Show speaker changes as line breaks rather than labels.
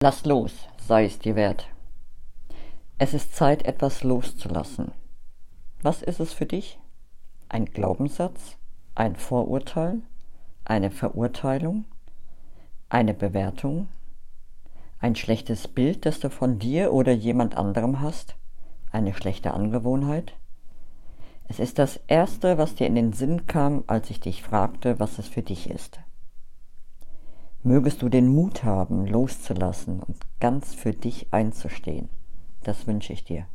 Lass los, sei es dir wert. Es ist Zeit, etwas loszulassen. Was ist es für dich? Ein Glaubenssatz? Ein Vorurteil? Eine Verurteilung? Eine Bewertung? Ein schlechtes Bild, das du von dir oder jemand anderem hast? Eine schlechte Angewohnheit? Es ist das Erste, was dir in den Sinn kam, als ich dich fragte, was es für dich ist. Mögest du den Mut haben, loszulassen und ganz für dich einzustehen. Das wünsche ich dir.